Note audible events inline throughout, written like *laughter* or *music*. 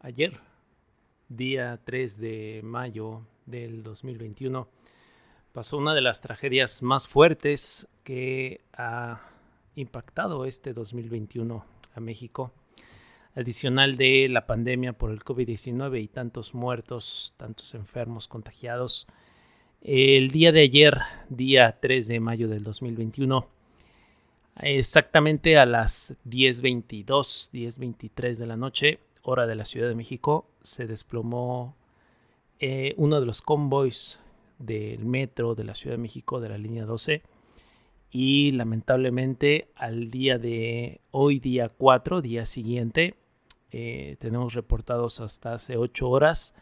ayer, día 3 de mayo del 2021, pasó una de las tragedias más fuertes que ha impactado este 2021 a México. Adicional de la pandemia por el COVID-19 y tantos muertos, tantos enfermos contagiados. El día de ayer, día 3 de mayo del 2021, exactamente a las 10.22, 10.23 de la noche, hora de la Ciudad de México, se desplomó eh, uno de los convoys del metro de la Ciudad de México de la línea 12 y lamentablemente al día de hoy, día 4, día siguiente, eh, tenemos reportados hasta hace 8 horas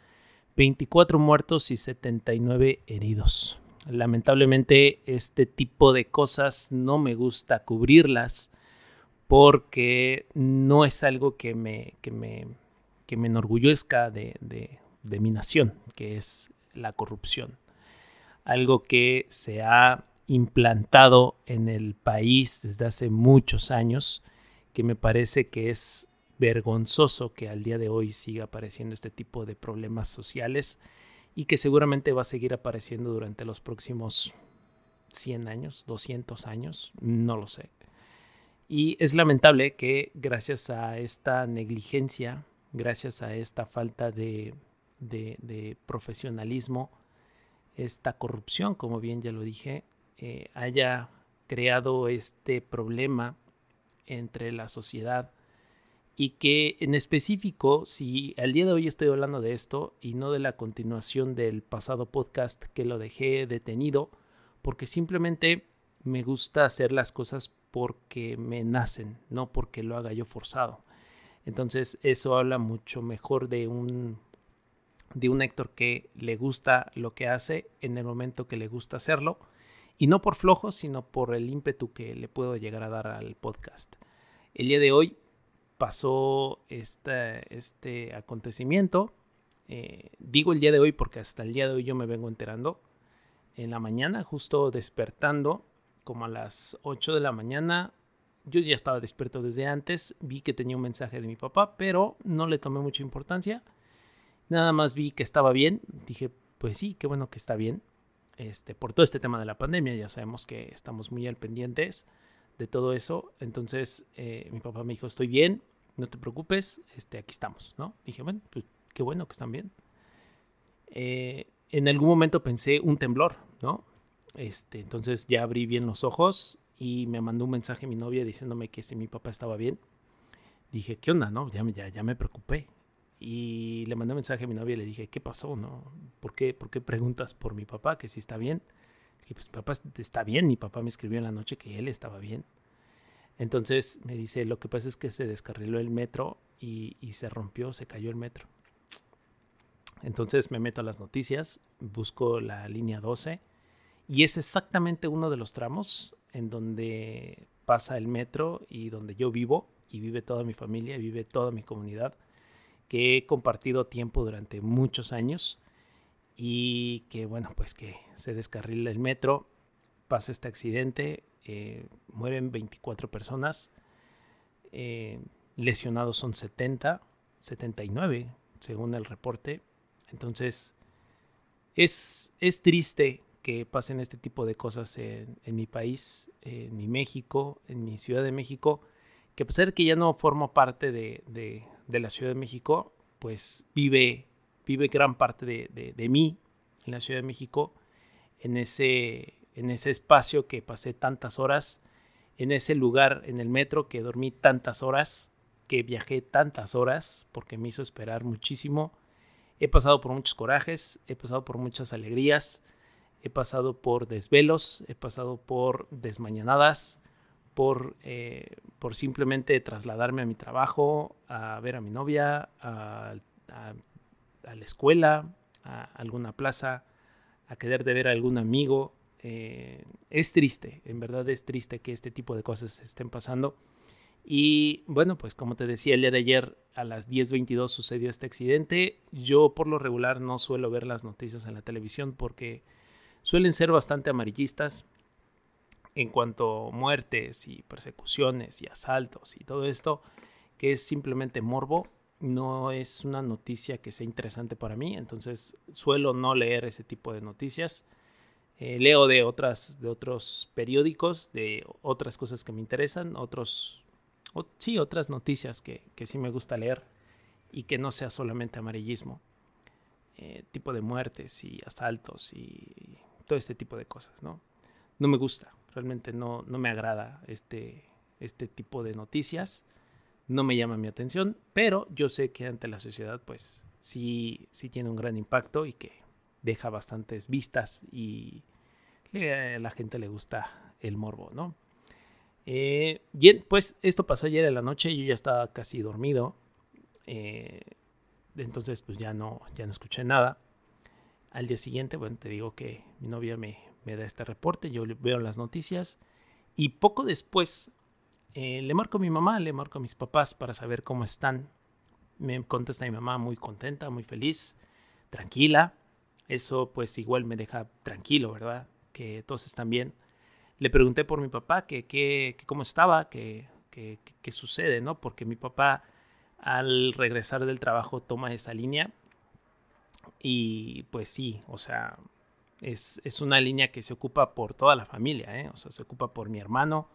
24 muertos y 79 heridos. Lamentablemente este tipo de cosas no me gusta cubrirlas porque no es algo que me, que me, que me enorgullezca de, de mi nación, que es la corrupción. Algo que se ha implantado en el país desde hace muchos años, que me parece que es vergonzoso que al día de hoy siga apareciendo este tipo de problemas sociales y que seguramente va a seguir apareciendo durante los próximos 100 años, 200 años, no lo sé. Y es lamentable que gracias a esta negligencia, gracias a esta falta de, profesionalismo, esta corrupción, como bien ya lo dije, eh, haya creado este problema entre la sociedad y que en específico, si al día de hoy estoy hablando de esto y no de la continuación del pasado podcast que lo dejé detenido, porque simplemente me gusta hacer las cosas porque me nacen, no porque lo haga yo forzado. Entonces eso habla mucho mejor de un de un Héctor que le gusta lo que hace en el momento que le gusta hacerlo y no por flojo, sino por el ímpetu que le puedo llegar a dar al podcast. El día de hoy pasó este, este acontecimiento. Eh, digo el día de hoy porque hasta el día de hoy yo me vengo enterando. En la mañana, justo despertando, como a las 8 de la mañana. Yo ya estaba despierto desde antes, vi que tenía un mensaje de mi papá, pero no le tomé mucha importancia. Nada más vi que estaba bien. Dije, pues sí, qué bueno que está bien. Este, por todo este tema de la pandemia, ya sabemos que estamos muy al pendientes de todo eso. Entonces eh, mi papá me dijo, estoy bien, no te preocupes, este, aquí estamos, ¿no? Dije, bueno, pues qué bueno que están bien. Eh, en algún momento pensé un temblor, ¿no? Este, entonces ya abrí bien los ojos y me mandó un mensaje mi novia diciéndome que si mi papá estaba bien. Dije, ¿qué onda? No? Ya, ya, ya me preocupé. Y le mandé un mensaje a mi novia y le dije, ¿qué pasó? No? ¿Por, qué, ¿Por qué preguntas por mi papá que si está bien? Dije, pues mi papá está bien. Mi papá me escribió en la noche que él estaba bien. Entonces me dice, lo que pasa es que se descarriló el metro y, y se rompió, se cayó el metro. Entonces me meto a las noticias, busco la línea 12 y es exactamente uno de los tramos en donde pasa el metro y donde yo vivo y vive toda mi familia, vive toda mi comunidad, que he compartido tiempo durante muchos años y que bueno, pues que se descarrila el metro, pasa este accidente, eh, mueren 24 personas, eh, lesionados son 70, 79 según el reporte. Entonces, es, es triste que pasen este tipo de cosas en, mi país, en mi México, en mi Ciudad de México, que a pesar de que ya no formo parte de, la Ciudad de México, pues vive, vive gran parte de, mí en la Ciudad de México, en ese, en ese espacio que pasé tantas horas, en ese lugar en el metro que dormí tantas horas, que viajé tantas horas, porque me hizo esperar muchísimo. He pasado por muchos corajes, he pasado por muchas alegrías, he pasado por desvelos, he pasado por desmañanadas, por, eh, por simplemente trasladarme a mi trabajo, a ver a mi novia, a, la escuela, a alguna plaza, a querer de ver a algún amigo. Eh, es triste, en verdad es triste que este tipo de cosas estén pasando. Y bueno, pues como te decía el día de ayer a las 10.22 sucedió este accidente. Yo por lo regular no suelo ver las noticias en la televisión porque suelen ser bastante amarillistas en cuanto a muertes y persecuciones y asaltos y todo esto, que es simplemente morbo. no es una noticia que sea interesante para mí, entonces suelo no leer ese tipo de noticias. Eh, leo de, otras, de otros periódicos, de otras cosas que me interesan, otros, sí, otras noticias que, que, sí me gusta leer y que no sea solamente amarillismo, eh, tipo de muertes y asaltos y todo este tipo de cosas, ¿no? No me gusta, realmente no, no me agrada este, este tipo de noticias no me llama mi atención, pero yo sé que ante la sociedad pues sí, sí tiene un gran impacto y que deja bastantes vistas y a la gente le gusta el morbo, ¿no? Eh, bien, pues esto pasó ayer en la noche, yo ya estaba casi dormido, eh, entonces pues ya no, ya no escuché nada. Al día siguiente, bueno, te digo que mi novia me, me da este reporte, yo veo las noticias y poco después eh, le marco a mi mamá, le marco a mis papás para saber cómo están. Me contesta mi mamá muy contenta, muy feliz, tranquila. Eso pues igual me deja tranquilo, ¿verdad? Que todos están bien. Le pregunté por mi papá que, que, cómo estaba, que, qué sucede, ¿no? Porque mi papá al regresar del trabajo toma esa línea y pues sí, o sea, es, es, una línea que se ocupa por toda la familia, ¿eh? O sea, se ocupa por mi hermano,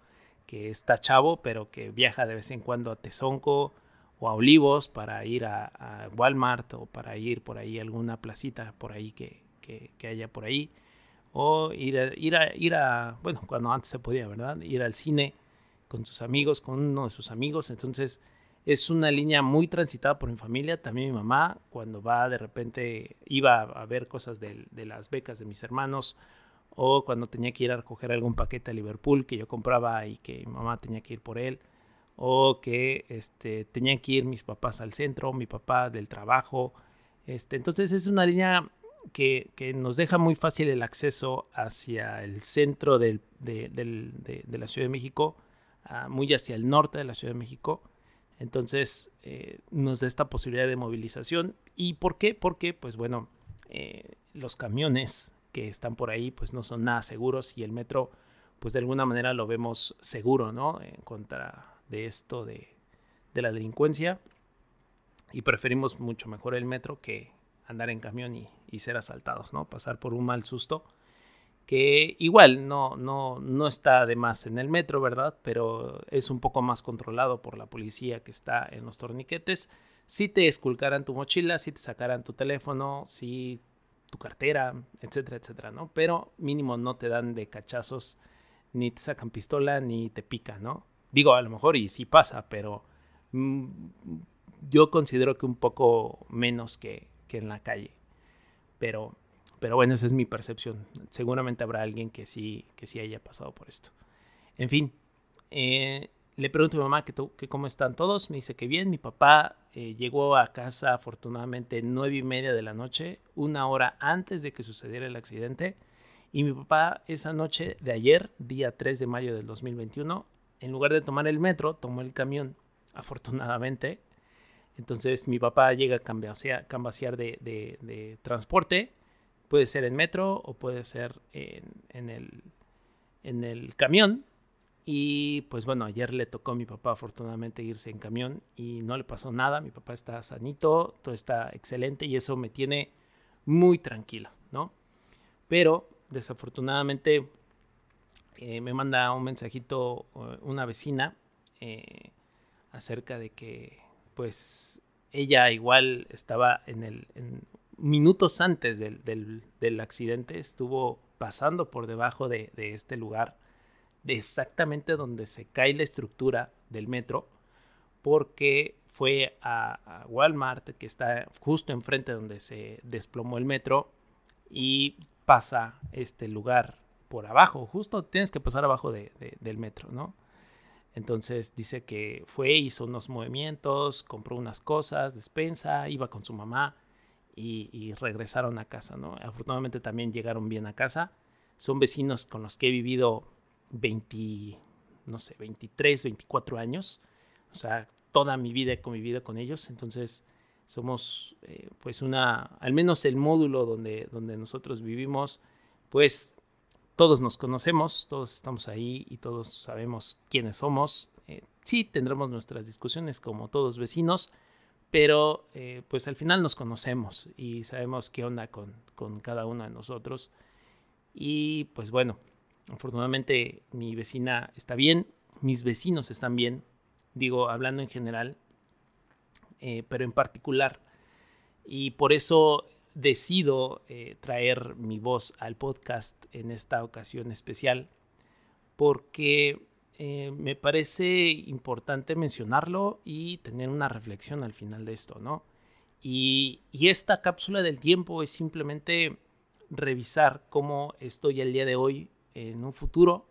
que está chavo, pero que viaja de vez en cuando a Tezonco o a Olivos para ir a, Walmart o para ir por ahí a alguna placita por ahí que, haya por ahí. O ir a, ir, a, ir a, bueno, cuando antes se podía, ¿verdad? Ir al cine con sus amigos, con uno de sus amigos. Entonces es una línea muy transitada por mi familia. También mi mamá, cuando va de repente, iba a ver cosas de, de las becas de mis hermanos o cuando tenía que ir a recoger algún paquete a Liverpool que yo compraba y que mi mamá tenía que ir por él, o que este, tenían que ir mis papás al centro, mi papá del trabajo. Este, entonces es una línea que, nos deja muy fácil el acceso hacia el centro de, la Ciudad de México, ah, muy hacia el norte de la Ciudad de México. Entonces eh, nos da esta posibilidad de movilización. ¿Y por qué? Porque, pues bueno, eh, los camiones que están por ahí pues no son nada seguros y el metro pues de alguna manera lo vemos seguro, ¿no? En contra de esto de, la delincuencia y preferimos mucho mejor el metro que andar en camión y, ser asaltados, ¿no? Pasar por un mal susto que igual no, no, no está de más en el metro, ¿verdad? Pero es un poco más controlado por la policía que está en los torniquetes. Si te esculcaran tu mochila, si te sacaran tu teléfono, si tu cartera, etcétera, etcétera, ¿no? Pero mínimo no te dan de cachazos, ni te sacan pistola, ni te pican, ¿no? Digo, a lo mejor y sí pasa, pero mm, yo considero que un poco menos que, en la calle. Pero, pero bueno, esa es mi percepción. Seguramente habrá alguien que sí, que sí haya pasado por esto. En fin, eh, le pregunto a mi mamá que, cómo están todos. Me dice que bien. Mi papá eh, llegó a casa afortunadamente nueve y media de la noche, una hora antes de que sucediera el accidente. Y mi papá esa noche de ayer, día 3 de mayo del 2021, en lugar de tomar el metro, tomó el camión, afortunadamente. Entonces mi papá llega a cambiar de, de, transporte. Puede ser en metro o puede ser en, en, el, en el camión y pues bueno, ayer le tocó a mi papá afortunadamente irse en camión y no le pasó nada. Mi papá está sanito, todo está excelente y eso me tiene muy tranquilo, ¿no? Pero desafortunadamente eh, me manda un mensajito eh, una vecina eh, acerca de que pues ella igual estaba en el minutos antes del, accidente, estuvo pasando por debajo de este lugar de exactamente donde se cae la estructura del metro, porque fue a, Walmart, que está justo enfrente donde se desplomó el metro, y pasa este lugar por abajo, justo tienes que pasar abajo del metro, ¿no? Entonces dice que fue, hizo unos movimientos, compró unas cosas, despensa, iba con su mamá y, y, regresaron a casa, ¿no? Afortunadamente también llegaron bien a casa. Son vecinos con los que he vivido 20, no sé, 23, 24 años. O sea, toda mi vida he convivido con ellos. Entonces, somos eh, pues una, al menos el módulo donde, donde nosotros vivimos, pues todos nos conocemos, todos estamos ahí y todos sabemos quiénes somos. Eh, sí, tendremos nuestras discusiones como todos vecinos, pero eh, pues al final nos conocemos y sabemos qué onda con, con cada uno de nosotros. Y pues bueno, afortunadamente mi vecina está bien, mis vecinos están bien, digo, hablando en general, eh, pero en particular. Y por eso decido eh, traer mi voz al podcast en esta ocasión especial, porque eh, me parece importante mencionarlo y tener una reflexión al final de esto, ¿no? Y, esta cápsula del tiempo es simplemente revisar cómo estoy el día de hoy en un futuro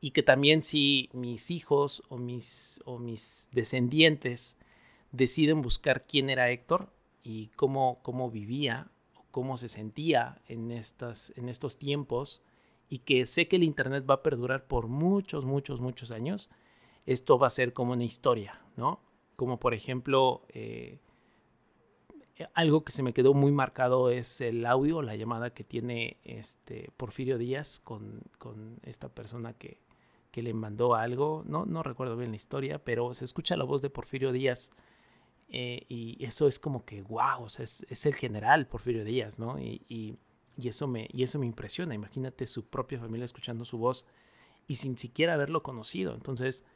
y que también si mis hijos o mis, o mis descendientes deciden buscar quién era Héctor y cómo, cómo vivía, cómo se sentía en, estas, en estos tiempos y que sé que el Internet va a perdurar por muchos, muchos, muchos años, esto va a ser como una historia, ¿no? Como por ejemplo, eh, algo que se me quedó muy marcado es el audio, la llamada que tiene este Porfirio Díaz con, con esta persona que, que, le mandó algo. No, no recuerdo bien la historia, pero se escucha la voz de Porfirio Díaz eh, y eso es como que, wow, o sea, es, es, el general Porfirio Díaz, ¿no? Y, y, y, eso me, y eso me impresiona. Imagínate su propia familia escuchando su voz y sin siquiera haberlo conocido. Entonces,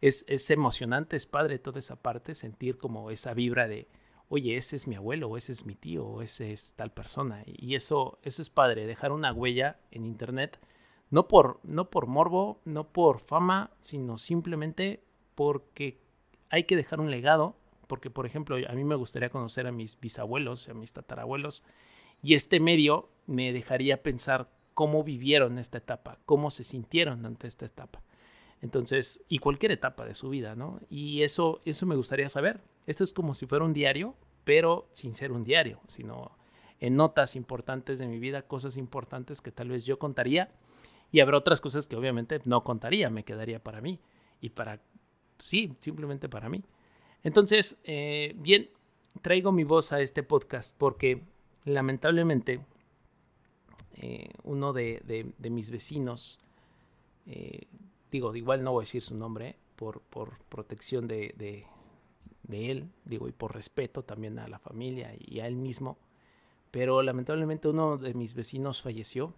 es, es emocionante, es padre toda esa parte, sentir como esa vibra de oye, ese es mi abuelo, o ese es mi tío, o ese es tal persona. Y eso, eso es padre, dejar una huella en Internet, no por, no por morbo, no por fama, sino simplemente porque hay que dejar un legado, porque por ejemplo, a mí me gustaría conocer a mis bisabuelos, a mis tatarabuelos, y este medio me dejaría pensar cómo vivieron esta etapa, cómo se sintieron ante esta etapa. Entonces, y cualquier etapa de su vida, ¿no? Y eso, eso me gustaría saber. Esto es como si fuera un diario, pero sin ser un diario, sino en notas importantes de mi vida, cosas importantes que tal vez yo contaría y habrá otras cosas que obviamente no contaría, me quedaría para mí y para, sí, simplemente para mí. Entonces, eh, bien, traigo mi voz a este podcast porque lamentablemente eh, uno de, mis vecinos, eh, digo, igual no voy a decir su nombre por, por protección de, de él, digo, y por respeto también a la familia y a él mismo. Pero lamentablemente uno de mis vecinos falleció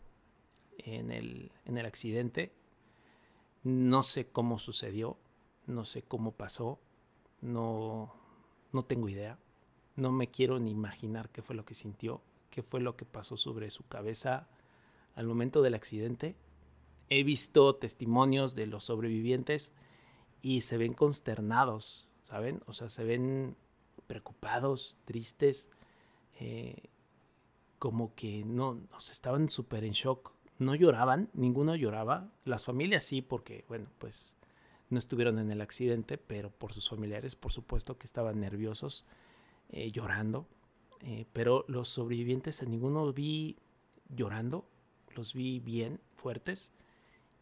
en el, en el accidente. No sé cómo sucedió, no sé cómo pasó, no, no tengo idea. No me quiero ni imaginar qué fue lo que sintió, qué fue lo que pasó sobre su cabeza al momento del accidente. He visto testimonios de los sobrevivientes y se ven consternados ¿saben? O sea, se ven preocupados, tristes, eh, como que no, no estaban súper en shock. No lloraban, ninguno lloraba. Las familias sí, porque, bueno, pues no estuvieron en el accidente, pero por sus familiares, por supuesto que estaban nerviosos, eh, llorando. Eh, pero los sobrevivientes, a ninguno vi llorando, los vi bien, fuertes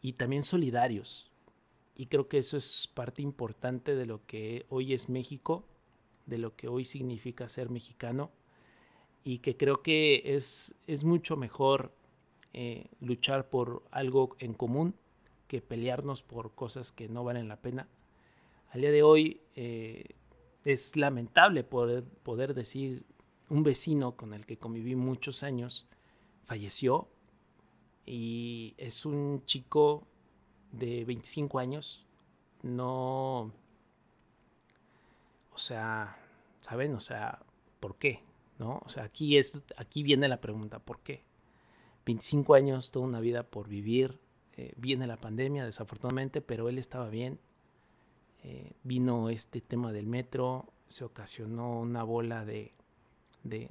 y también solidarios. Y creo que eso es parte importante de lo que hoy es México, de lo que hoy significa ser mexicano. Y que creo que es, es mucho mejor eh, luchar por algo en común que pelearnos por cosas que no valen la pena. Al día de hoy eh, es lamentable poder, poder decir un vecino con el que conviví muchos años falleció y es un chico de 25 años no, o sea, ¿saben? O sea, ¿por qué? ¿No? O sea, aquí, es, aquí viene la pregunta, ¿por qué? 25 años, toda una vida por vivir, eh, viene la pandemia desafortunadamente, pero él estaba bien. Eh, vino este tema del metro, se ocasionó una bola de,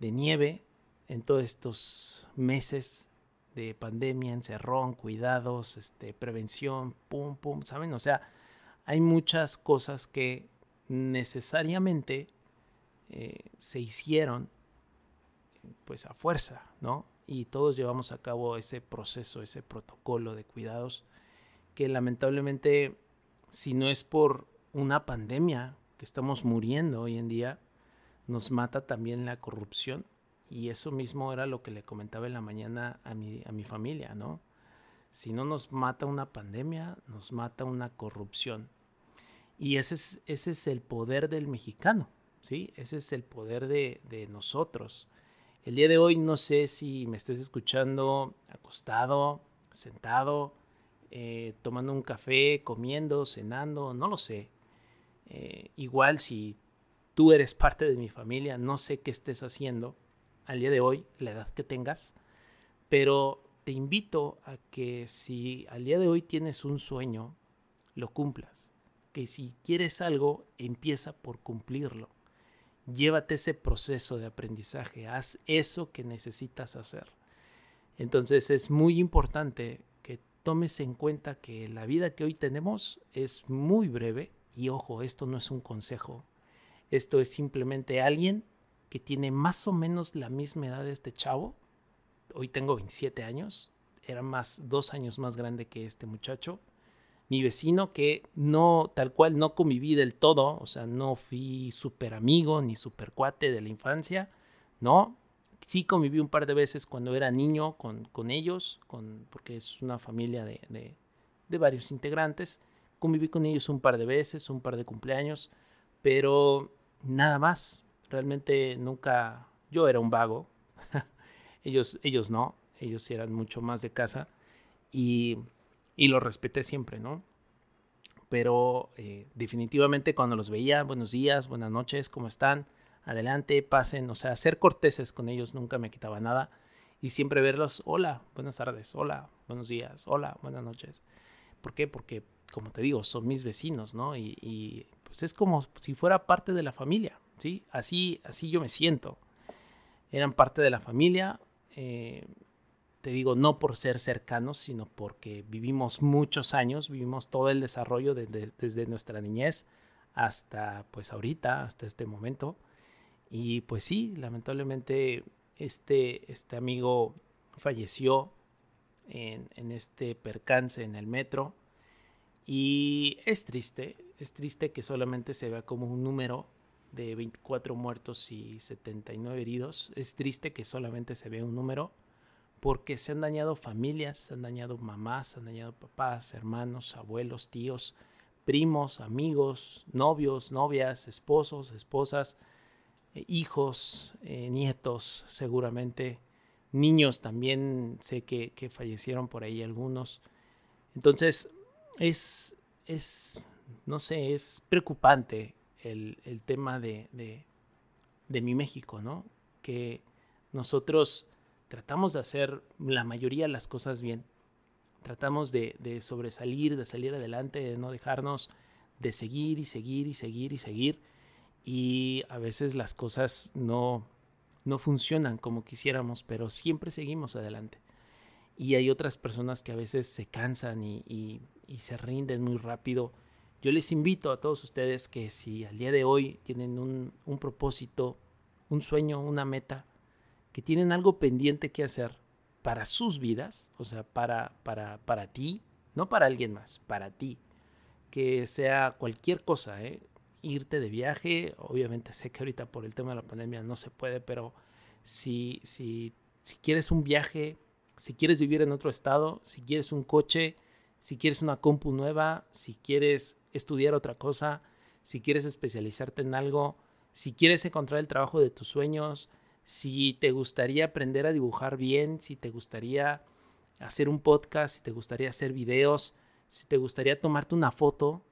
de, nieve en todos estos meses de pandemia, encerrón, cuidados, este, prevención, pum, pum, ¿saben? O sea, hay muchas cosas que necesariamente eh, se hicieron pues a fuerza, ¿no? Y todos llevamos a cabo ese proceso, ese protocolo de cuidados que lamentablemente si no es por una pandemia que estamos muriendo hoy en día, nos mata también la corrupción y eso mismo era lo que le comentaba en la mañana a mi, a mi familia, ¿no? Si no nos mata una pandemia, nos mata una corrupción. Y ese es, ese es el poder del mexicano, ¿sí? Ese es el poder de, de nosotros. El día de hoy no sé si me estés escuchando acostado, sentado, eh, tomando un café, comiendo, cenando, no lo sé. Eh, igual si tú eres parte de mi familia, no sé qué estés haciendo al día de hoy, la edad que tengas, pero te invito a que si al día de hoy tienes un sueño, lo cumplas. Que si quieres algo, empieza por cumplirlo. Llévate ese proceso de aprendizaje, haz eso que necesitas hacer. Entonces es muy importante que tomes en cuenta que la vida que hoy tenemos es muy breve y ojo, esto no es un consejo, esto es simplemente alguien que tiene más o menos la misma edad de este chavo. Hoy tengo 27 años, era más dos años más grande que este muchacho. Mi vecino que no, tal cual, no conviví del todo, o sea, no fui súper amigo ni súper cuate de la infancia, no. Sí conviví un par de veces cuando era niño con, con ellos, con, porque es una familia de, de, de varios integrantes. Conviví con ellos un par de veces, un par de cumpleaños, pero nada más. Realmente nunca, yo era un vago, *laughs* ellos, ellos no, ellos eran mucho más de casa y, y lo respeté siempre, ¿no? Pero eh, definitivamente cuando los veía, buenos días, buenas noches, ¿cómo están? Adelante, pasen, o sea, ser corteses con ellos nunca me quitaba nada y siempre verlos, hola, buenas tardes, hola, buenos días, hola, buenas noches. ¿Por qué? Porque, como te digo, son mis vecinos, ¿no? Y, y pues es como si fuera parte de la familia, ¿sí? Así, así yo me siento. Eran parte de la familia, eh, te digo, no por ser cercanos, sino porque vivimos muchos años, vivimos todo el desarrollo desde nuestra niñez hasta pues ahorita, hasta este momento. Y pues sí, lamentablemente este, este amigo falleció en, en este percance en el metro. Y es triste, es triste que solamente se vea como un número de 24 muertos y 79 heridos. Es triste que solamente se vea un número porque se han dañado familias, se han dañado mamás, se han dañado papás, hermanos, abuelos, tíos, primos, amigos, novios, novias, esposos, esposas, eh, hijos, eh, nietos, seguramente, niños también sé que, que fallecieron por ahí algunos. Entonces, es, es no sé, es preocupante el, tema de, de, mi México, ¿no? Que nosotros tratamos de hacer la mayoría de las cosas bien. Tratamos de, de, sobresalir, de salir adelante, de no dejarnos, de seguir y seguir y seguir y seguir. Y a veces las cosas no, no funcionan como quisiéramos, pero siempre seguimos adelante. Y hay otras personas que a veces se cansan y, y se rinden muy rápido yo les invito a todos ustedes que si al día de hoy tienen un, propósito, un sueño, una meta, que tienen algo pendiente que hacer para sus vidas, o sea, para, para, para ti, no para alguien más, para ti, que sea cualquier cosa, ¿eh? irte de viaje, obviamente sé que ahorita por el tema de la pandemia no se puede, pero si, si, si quieres un viaje, si quieres vivir en otro estado, si quieres un coche, si quieres una compu nueva, si quieres estudiar otra cosa, si quieres especializarte en algo, si quieres encontrar el trabajo de tus sueños, si te gustaría aprender a dibujar bien, si te gustaría hacer un podcast, si te gustaría hacer videos, si te gustaría tomarte una foto,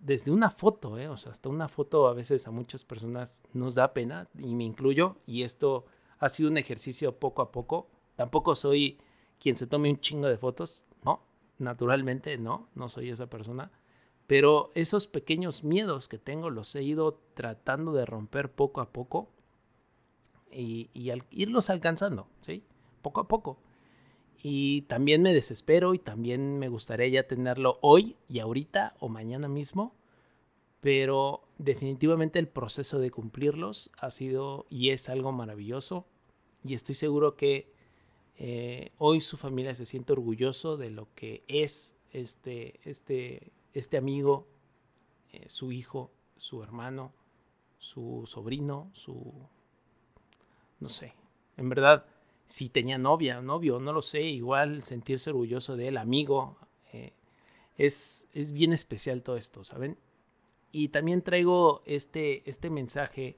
desde una foto, ¿eh? o sea, hasta una foto a veces a muchas personas nos da pena, y me incluyo, y esto ha sido un ejercicio poco a poco. Tampoco soy quien se tome un chingo de fotos, naturalmente no, no soy esa persona, pero esos pequeños miedos que tengo los he ido tratando de romper poco a poco y, irlos alcanzando, ¿sí? Poco a poco. Y también me desespero y también me gustaría ya tenerlo hoy y ahorita o mañana mismo, pero definitivamente el proceso de cumplirlos ha sido y es algo maravilloso y estoy seguro que eh, hoy su familia se siente orgulloso de lo que es este, este, este amigo, eh, su hijo, su hermano, su sobrino, su... no sé, en verdad, si tenía novia, novio, no lo sé, igual sentirse orgulloso de él, amigo, eh, es, es bien especial todo esto, ¿saben? Y también traigo este, este mensaje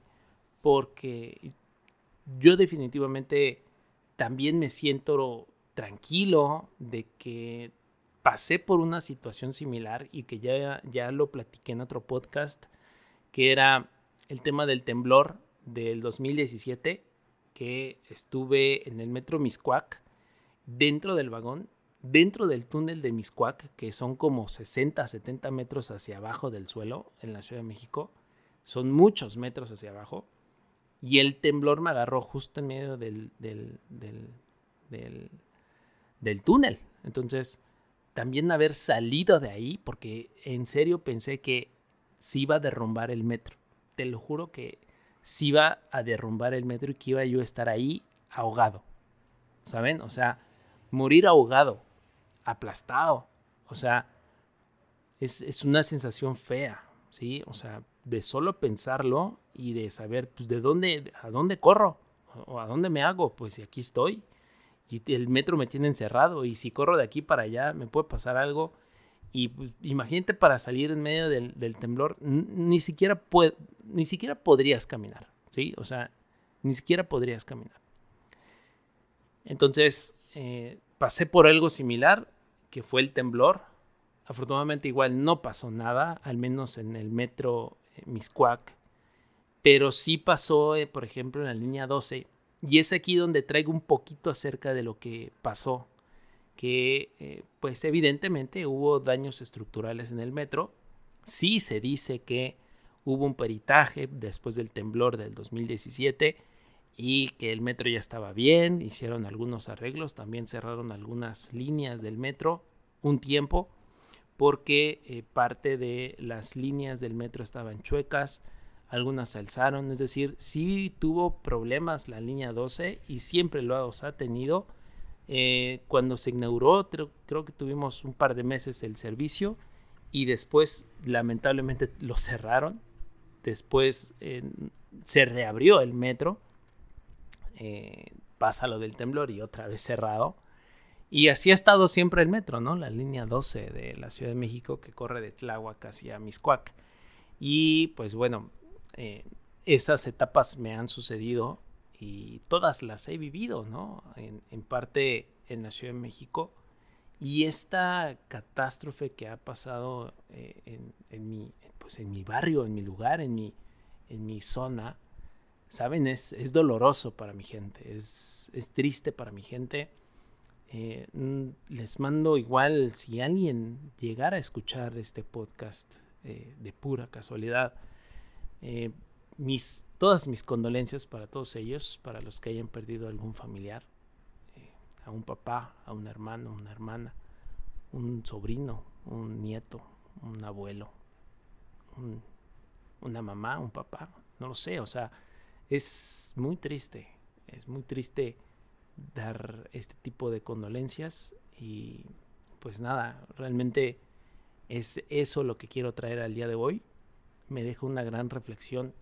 porque yo definitivamente también me siento tranquilo de que pasé por una situación similar y que ya, ya lo platiqué en otro podcast, que era el tema del temblor del 2017, que estuve en el metro Miscuac, dentro del vagón, dentro del túnel de Miscuac, que son como 60, 70 metros hacia abajo del suelo en la Ciudad de México, son muchos metros hacia abajo, y el temblor me agarró justo en medio del, del, del, del túnel. Entonces, también haber salido de ahí, porque en serio pensé que se iba a derrumbar el metro. Te lo juro que se iba a derrumbar el metro y que iba yo a estar ahí ahogado. ¿Saben? O sea, morir ahogado, aplastado. O sea, es, una sensación fea, ¿sí? O sea, de solo pensarlo y de saber, pues, de dónde, a dónde corro o a dónde me hago, pues, aquí estoy y el metro me tiene encerrado y si corro de aquí para allá me puede pasar algo. Y pues, imagínate para salir en medio del, temblor, ni siquiera, ni siquiera podrías caminar, ¿sí? O sea, ni siquiera podrías caminar. Entonces, eh, pasé por algo similar, que fue el temblor. Afortunadamente igual no pasó nada, al menos en el metro Miscuac. Pero sí pasó, eh, por ejemplo, en la línea 12, y es aquí donde traigo un poquito acerca de lo que pasó, que eh, pues evidentemente hubo daños estructurales en el metro. Sí se dice que hubo un peritaje después del temblor del 2017 y que el metro ya estaba bien, hicieron algunos arreglos, también cerraron algunas líneas del metro un tiempo porque eh, parte de las líneas del metro estaban chuecas, algunas se alzaron, es decir, sí tuvo problemas la línea 12 y siempre lo ha tenido. Eh, cuando se inauguró, creo, que tuvimos un par de meses el servicio y después lamentablemente lo cerraron. Después se reabrió el metro, eh, pasa lo del temblor y otra vez cerrado. Y así ha estado siempre el metro, ¿no? La línea 12 de la Ciudad de México que corre de Tláhuac hacia Miscuac. Y pues bueno, eh, esas etapas me han sucedido y todas las he vivido, ¿no? En, parte en la Ciudad de México. Y esta catástrofe que ha pasado eh, en, mi, pues en mi barrio, en mi lugar, en mi, en mi zona, ¿saben? Es, es doloroso para mi gente, es, es triste para mi gente. Eh, les mando igual, si alguien llegara a escuchar este podcast de pura casualidad, eh, mis, todas mis condolencias para todos ellos, para los que hayan perdido algún familiar, eh, a un papá, a un hermano, una hermana, un sobrino, un nieto, un abuelo, una mamá, un papá, no lo sé, o sea, es muy triste, es muy triste dar este tipo de condolencias y pues nada, realmente es eso lo que quiero traer al día de hoy me deja una gran reflexión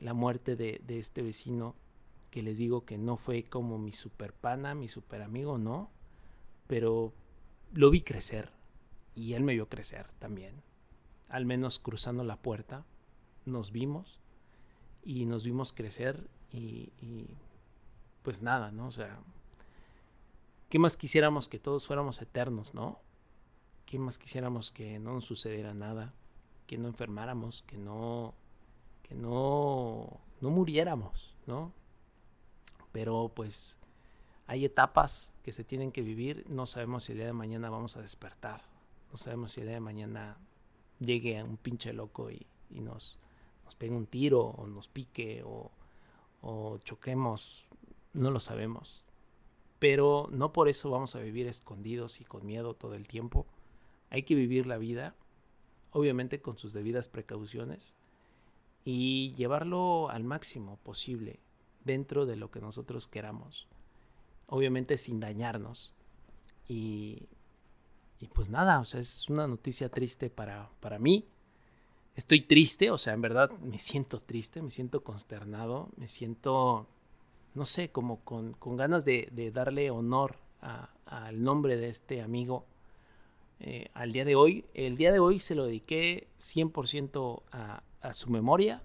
la muerte de, este vecino que les digo que no fue como mi super pana, mi super amigo, no, pero lo vi crecer y él me vio crecer también. Al menos cruzando la puerta nos vimos y nos vimos crecer y pues nada, ¿no? O sea, ¿qué más quisiéramos que todos fuéramos eternos, ¿no? ¿Qué más quisiéramos que no nos sucediera nada? que no enfermáramos, que no, que no, no muriéramos, ¿no? Pero pues hay etapas que se tienen que vivir, no sabemos si el día de mañana vamos a despertar, no sabemos si el día de mañana llegue un pinche loco y, nos, pegue un tiro o nos pique o choquemos, no lo sabemos. Pero no por eso vamos a vivir escondidos y con miedo todo el tiempo. Hay que vivir la vida obviamente con sus debidas precauciones, y llevarlo al máximo posible dentro de lo que nosotros queramos, obviamente sin dañarnos. Y, y pues nada, o sea, es una noticia triste para, para mí. Estoy triste, o sea, en verdad me siento triste, me siento consternado, me siento, no sé, como con, ganas de, darle honor al nombre de este amigo eh, al día de hoy. El día de hoy se lo dediqué 100% a, a su memoria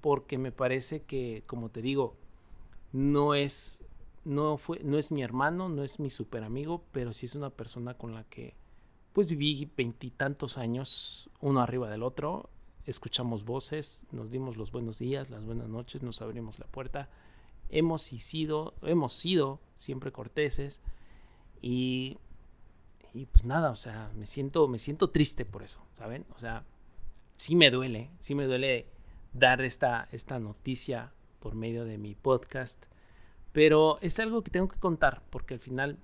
porque me parece que, como te digo, no es, no fue, no es mi hermano, no es mi super amigo, pero sí es una persona con la que pues viví veintitantos años uno arriba del otro, escuchamos voces, nos dimos los buenos días, las buenas noches, nos abrimos la puerta, hemos sido, hemos sido siempre corteses y, y pues nada, o sea, me siento, me siento triste por eso, ¿saben? O sea, sí me duele, sí me duele dar esta, esta noticia por medio de mi podcast, pero es algo que tengo que contar porque al final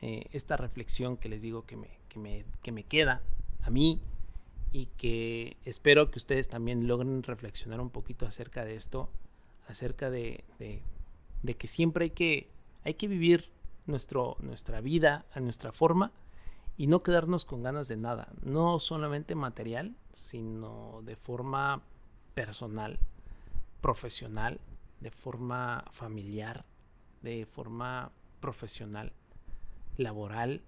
eh, esta reflexión que les digo que me, que, me, que me queda a mí y que espero que ustedes también logren reflexionar un poquito acerca de esto, acerca de, que siempre hay que, hay que vivir nuestro, nuestra vida a nuestra forma y no quedarnos con ganas de nada, no solamente material, sino de forma personal, profesional, de forma familiar, de forma profesional, laboral,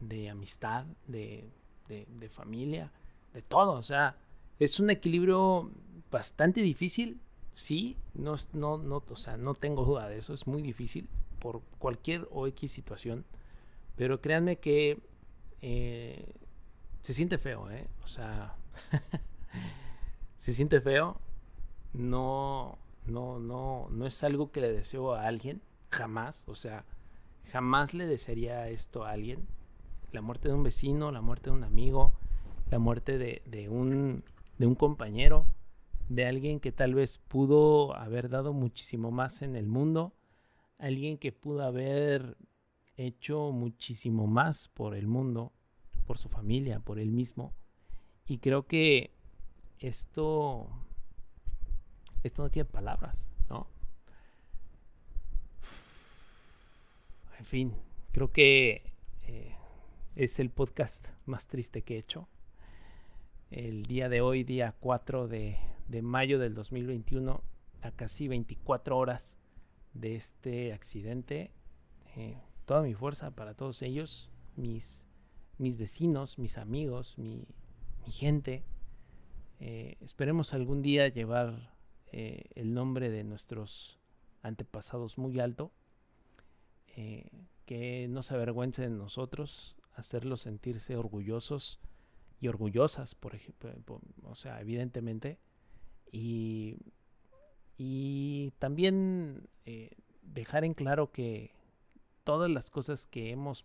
de amistad, de, de, familia, de todo. O sea, es un equilibrio bastante difícil, sí, no, no, no, o sea, no tengo duda de eso, es muy difícil por cualquier o X situación, pero créanme que eh, se siente feo, ¿eh? O sea, *laughs* se siente feo. No, no, no, no es algo que le deseo a alguien, jamás. O sea, jamás le desearía esto a alguien. La muerte de un vecino, la muerte de un amigo, la muerte de, un, de un compañero, de alguien que tal vez pudo haber dado muchísimo más en el mundo, alguien que pudo haber hecho muchísimo más por el mundo, por su familia, por él mismo. Y creo que esto, esto no tiene palabras, ¿no? En fin, creo que eh, es el podcast más triste que he hecho. El día de hoy, día 4 de, de mayo del 2021, a casi 24 horas de este accidente. Eh, toda mi fuerza para todos ellos, mis, mis vecinos, mis amigos, mi, mi gente. Eh, esperemos algún día llevar eh, el nombre de nuestros antepasados muy alto, que no se avergüencen de nosotros, hacerlos sentirse orgullosos y orgullosas, por ejemplo, o sea, evidentemente, y, y también dejar en claro que todas las cosas que hemos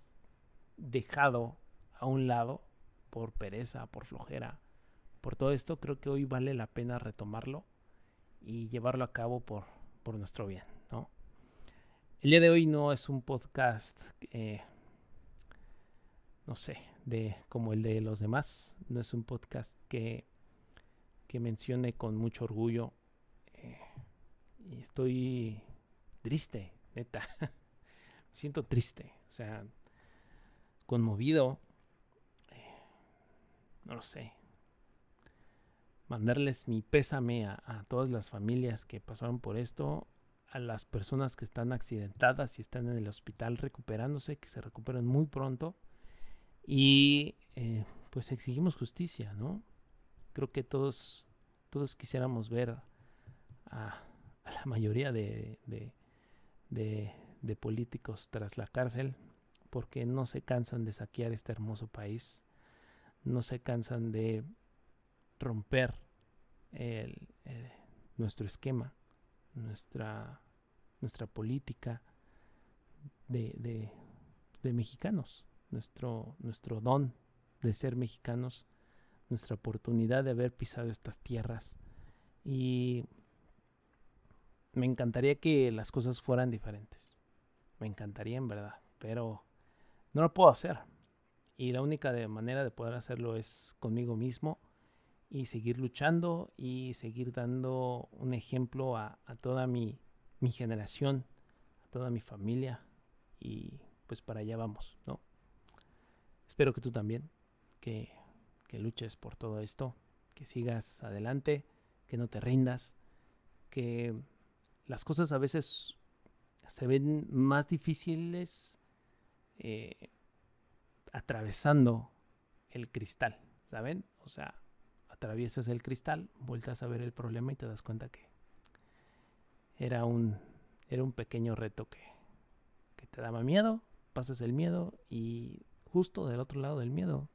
dejado a un lado por pereza, por flojera, por todo esto, creo que hoy vale la pena retomarlo y llevarlo a cabo por, por nuestro bien, ¿no? El día de hoy no es un podcast, eh, no sé, de como el de los demás, no es un podcast que, que mencione con mucho orgullo. Eh, y estoy triste, neta. *laughs* Me siento triste, o sea, conmovido. Eh, no lo sé. Mandarles mi pésame a, todas las familias que pasaron por esto, a las personas que están accidentadas y están en el hospital recuperándose, que se recuperen muy pronto. Y eh, pues exigimos justicia, ¿no? Creo que todos, todos quisiéramos ver a, la mayoría de, de, políticos tras la cárcel porque no se cansan de saquear este hermoso país, no se cansan de romper nuestro esquema, nuestra, nuestra política de, de, mexicanos, nuestro, nuestro don de ser mexicanos, nuestra oportunidad de haber pisado estas tierras. Y me encantaría que las cosas fueran diferentes. Me encantaría en verdad, pero no lo puedo hacer. Y la única manera de poder hacerlo es conmigo mismo y seguir luchando y seguir dando un ejemplo a, toda mi, generación, a toda mi familia y pues para allá vamos, ¿no? Espero que tú también, que, que luches por todo esto, que sigas adelante, que no te rindas, que las cosas a veces se ven más difíciles eh, atravesando el cristal, ¿saben? O sea, atraviesas el cristal, vueltas a ver el problema y te das cuenta que era un, era un pequeño reto que, que te daba miedo, pasas el miedo y justo del otro lado del miedo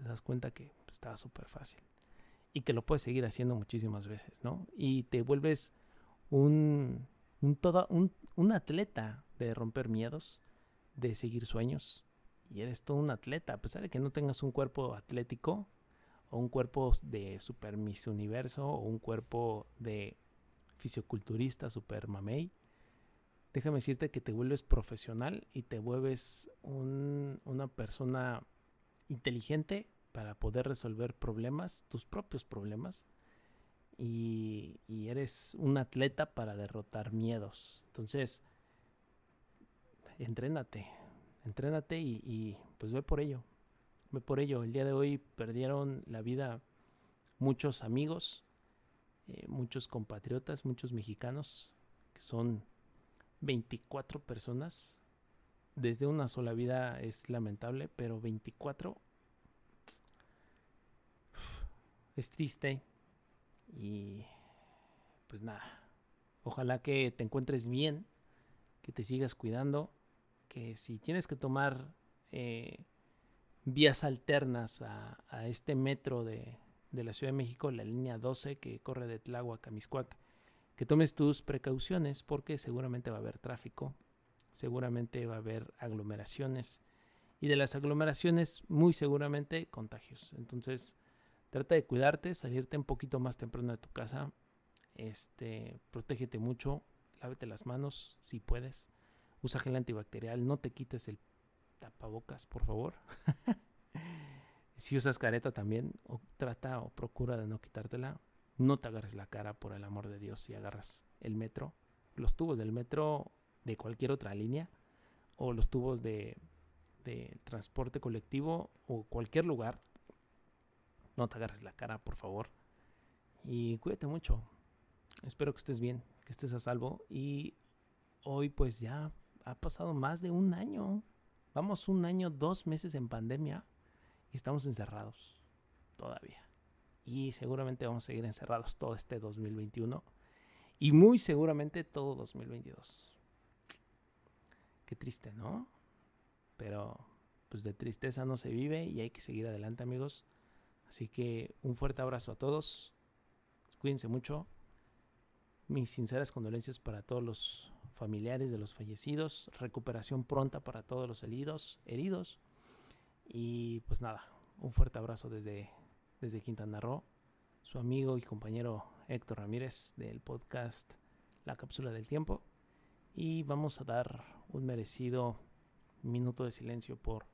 te das cuenta que estaba súper fácil y que lo puedes seguir haciendo muchísimas veces, ¿no? Y te vuelves un, un, un, un atleta de romper miedos, de seguir sueños, y eres todo un atleta, a pesar de que no tengas un cuerpo atlético, o un cuerpo de super Miss Universo, o un cuerpo de fisioculturista super mamey, déjame decirte que te vuelves profesional y te vuelves un, una persona inteligente para poder resolver problemas, tus propios problemas, y, eres un atleta para derrotar miedos. Entonces, entrénate, entrénate y, pues ve por ello, ve por ello. El día de hoy perdieron la vida muchos amigos, eh, muchos compatriotas, muchos mexicanos, que son 24 personas. Desde una sola vida es lamentable, pero 24 es triste. Y pues nada, ojalá que te encuentres bien, que te sigas cuidando, que si tienes que tomar eh, vías alternas a, este metro de, la Ciudad de México, la línea 12 que corre de Tláhuac a Miscuac, que tomes tus precauciones porque seguramente va a haber tráfico, seguramente va a haber aglomeraciones y de las aglomeraciones muy seguramente contagios. Entonces, Trata de cuidarte, salirte un poquito más temprano de tu casa. Este, protégete mucho, lávete las manos si puedes. Usa gel antibacterial, no te quites el tapabocas, por favor. *laughs* si usas careta también, o trata o procura de no quitártela. No te agarres la cara, por el amor de Dios, si agarras el metro. Los tubos del metro de cualquier otra línea, o los tubos de, transporte colectivo, o cualquier lugar no te agarres la cara, por favor. Y cuídate mucho. Espero que estés bien, que estés a salvo. Y hoy pues ya ha pasado más de un año. Vamos un año, dos meses en pandemia y estamos encerrados todavía. Y seguramente vamos a seguir encerrados todo este 2021 y muy seguramente todo 2022. Qué triste, ¿no? Pero pues de tristeza no se vive y hay que seguir adelante amigos. Así que un fuerte abrazo a todos. Cuídense mucho. Mis sinceras condolencias para todos los familiares de los fallecidos. Recuperación pronta para todos los heridos. heridos. Y pues nada, un fuerte abrazo desde, desde Quintana Roo. Su amigo y compañero Héctor Ramírez del podcast La Cápsula del Tiempo. Y vamos a dar un merecido minuto de silencio por,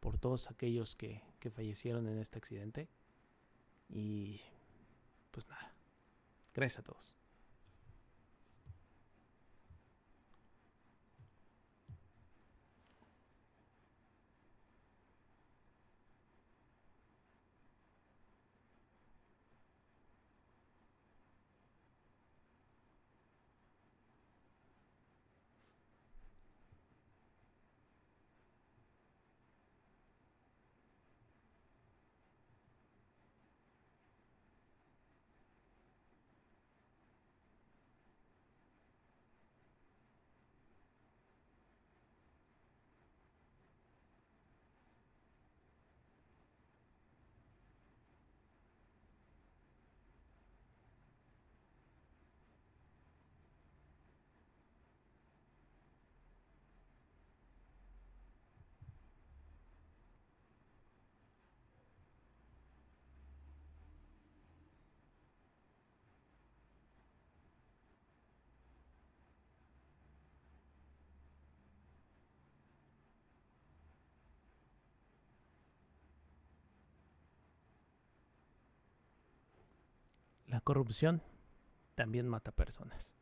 por todos aquellos que, que fallecieron en este accidente. Y pues nada, gracias a todos. La corrupción también mata personas.